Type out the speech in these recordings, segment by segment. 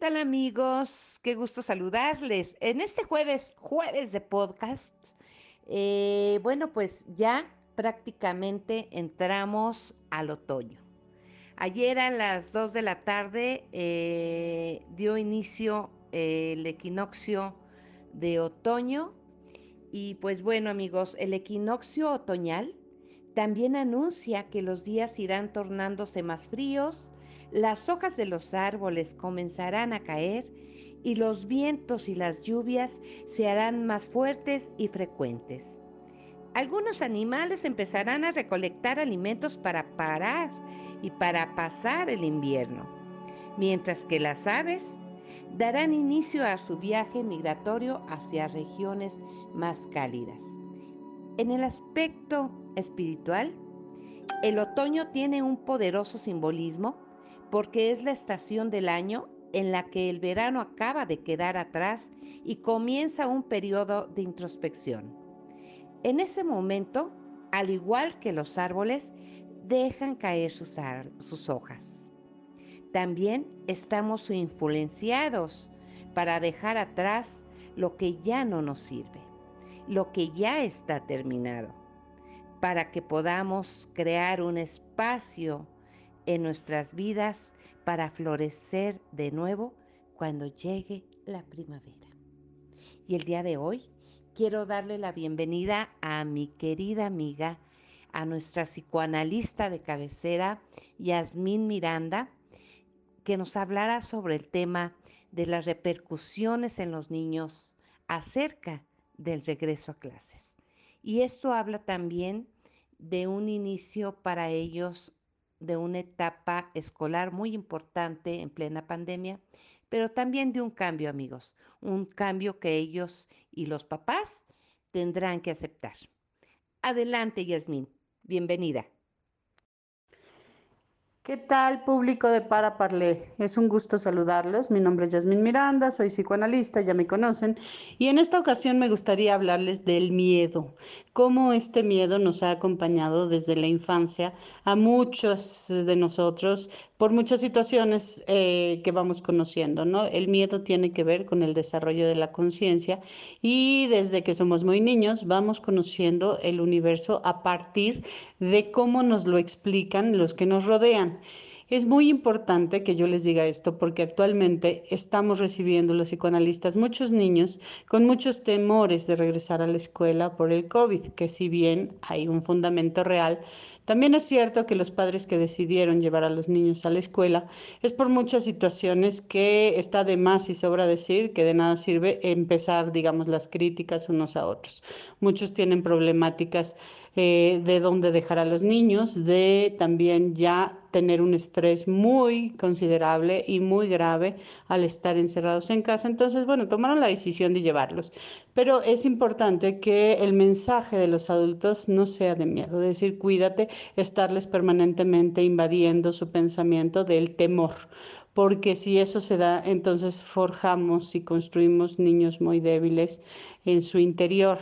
Hola amigos? Qué gusto saludarles. En este jueves, jueves de podcast, eh, bueno, pues ya prácticamente entramos al otoño. Ayer a las 2 de la tarde eh, dio inicio eh, el equinoccio de otoño y pues bueno amigos, el equinoccio otoñal también anuncia que los días irán tornándose más fríos, las hojas de los árboles comenzarán a caer y los vientos y las lluvias se harán más fuertes y frecuentes. Algunos animales empezarán a recolectar alimentos para parar y para pasar el invierno, mientras que las aves darán inicio a su viaje migratorio hacia regiones más cálidas. En el aspecto espiritual, el otoño tiene un poderoso simbolismo porque es la estación del año en la que el verano acaba de quedar atrás y comienza un periodo de introspección. En ese momento, al igual que los árboles, dejan caer sus, sus hojas. También estamos influenciados para dejar atrás lo que ya no nos sirve, lo que ya está terminado, para que podamos crear un espacio en nuestras vidas para florecer de nuevo cuando llegue la primavera. Y el día de hoy quiero darle la bienvenida a mi querida amiga, a nuestra psicoanalista de cabecera, Yasmín Miranda, que nos hablará sobre el tema de las repercusiones en los niños acerca del regreso a clases. Y esto habla también de un inicio para ellos de una etapa escolar muy importante en plena pandemia, pero también de un cambio, amigos, un cambio que ellos y los papás tendrán que aceptar. Adelante, Yasmín, bienvenida. ¿Qué tal, público de Para Parler? Es un gusto saludarlos. Mi nombre es Yasmín Miranda, soy psicoanalista, ya me conocen. Y en esta ocasión me gustaría hablarles del miedo, cómo este miedo nos ha acompañado desde la infancia a muchos de nosotros por muchas situaciones eh, que vamos conociendo, ¿no? El miedo tiene que ver con el desarrollo de la conciencia y desde que somos muy niños vamos conociendo el universo a partir de cómo nos lo explican los que nos rodean. Es muy importante que yo les diga esto porque actualmente estamos recibiendo los psicoanalistas muchos niños con muchos temores de regresar a la escuela por el COVID, que si bien hay un fundamento real, también es cierto que los padres que decidieron llevar a los niños a la escuela es por muchas situaciones que está de más y sobra decir que de nada sirve empezar, digamos, las críticas unos a otros. Muchos tienen problemáticas eh, de dónde dejar a los niños, de también ya tener un estrés muy considerable y muy grave al estar encerrados en casa. Entonces, bueno, tomaron la decisión de llevarlos. Pero es importante que el mensaje de los adultos no sea de miedo, es decir, cuídate, estarles permanentemente invadiendo su pensamiento del temor porque si eso se da, entonces forjamos y construimos niños muy débiles en su interior.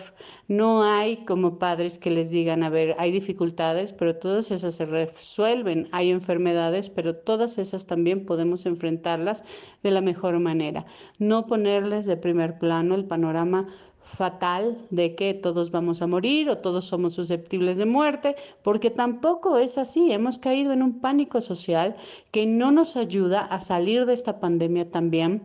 No hay como padres que les digan, a ver, hay dificultades, pero todas esas se resuelven, hay enfermedades, pero todas esas también podemos enfrentarlas de la mejor manera. No ponerles de primer plano el panorama fatal de que todos vamos a morir o todos somos susceptibles de muerte, porque tampoco es así. Hemos caído en un pánico social que no nos ayuda a salir de esta pandemia también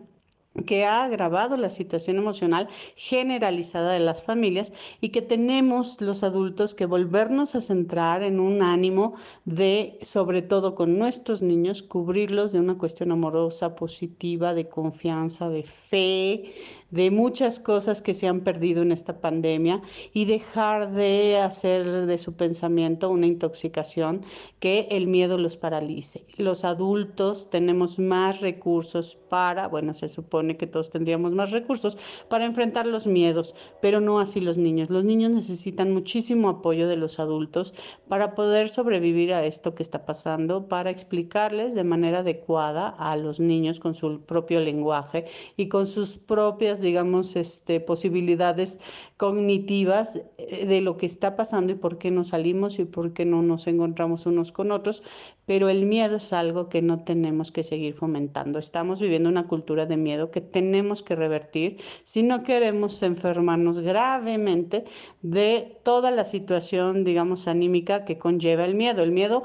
que ha agravado la situación emocional generalizada de las familias y que tenemos los adultos que volvernos a centrar en un ánimo de, sobre todo con nuestros niños, cubrirlos de una cuestión amorosa, positiva, de confianza, de fe, de muchas cosas que se han perdido en esta pandemia y dejar de hacer de su pensamiento una intoxicación que el miedo los paralice. Los adultos tenemos más recursos para, bueno, se supone, que todos tendríamos más recursos para enfrentar los miedos, pero no así los niños. Los niños necesitan muchísimo apoyo de los adultos para poder sobrevivir a esto que está pasando, para explicarles de manera adecuada a los niños con su propio lenguaje y con sus propias, digamos, este, posibilidades cognitivas eh, de lo que está pasando y por qué no salimos y por qué no nos encontramos unos con otros, pero el miedo es algo que no tenemos que seguir fomentando. Estamos viviendo una cultura de miedo que tenemos que revertir si no queremos enfermarnos gravemente de toda la situación, digamos, anímica que conlleva el miedo. El miedo,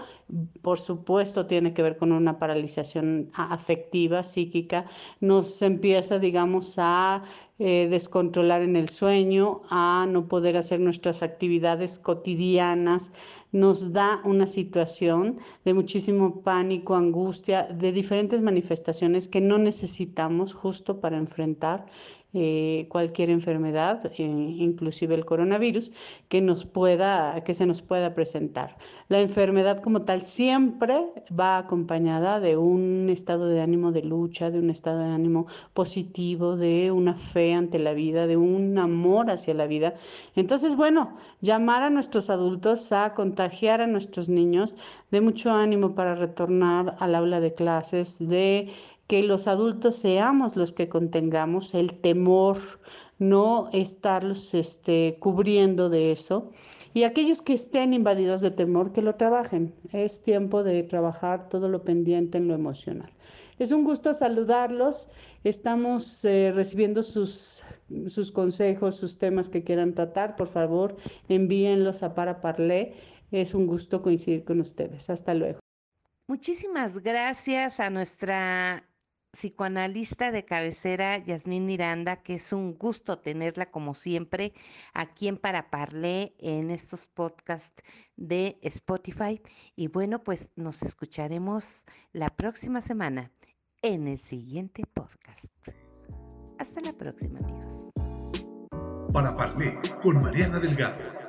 por supuesto, tiene que ver con una paralización afectiva, psíquica, nos empieza, digamos, a eh, descontrolar en el sueño, a no poder hacer nuestras actividades cotidianas, nos da una situación de muchísimo pánico, angustia, de diferentes manifestaciones que no necesitamos justo para enfrentar eh, cualquier enfermedad, eh, inclusive el coronavirus, que, nos pueda, que se nos pueda presentar. La enfermedad como tal siempre va acompañada de un estado de ánimo de lucha, de un estado de ánimo positivo, de una fe ante la vida, de un amor hacia la vida. Entonces, bueno, llamar a nuestros adultos a contagiar a nuestros niños de mucho ánimo para retornar al aula de clases, de que los adultos seamos los que contengamos el temor, no estarlos este, cubriendo de eso. Y aquellos que estén invadidos de temor, que lo trabajen. Es tiempo de trabajar todo lo pendiente en lo emocional. Es un gusto saludarlos. Estamos eh, recibiendo sus, sus consejos, sus temas que quieran tratar. Por favor, envíenlos a Para Parlé. Es un gusto coincidir con ustedes. Hasta luego. Muchísimas gracias a nuestra psicoanalista de cabecera, Yasmín Miranda, que es un gusto tenerla como siempre aquí en Paraparlé en estos podcasts de Spotify. Y bueno, pues nos escucharemos la próxima semana en el siguiente podcast. Hasta la próxima, amigos. Paraparlé con Mariana Delgado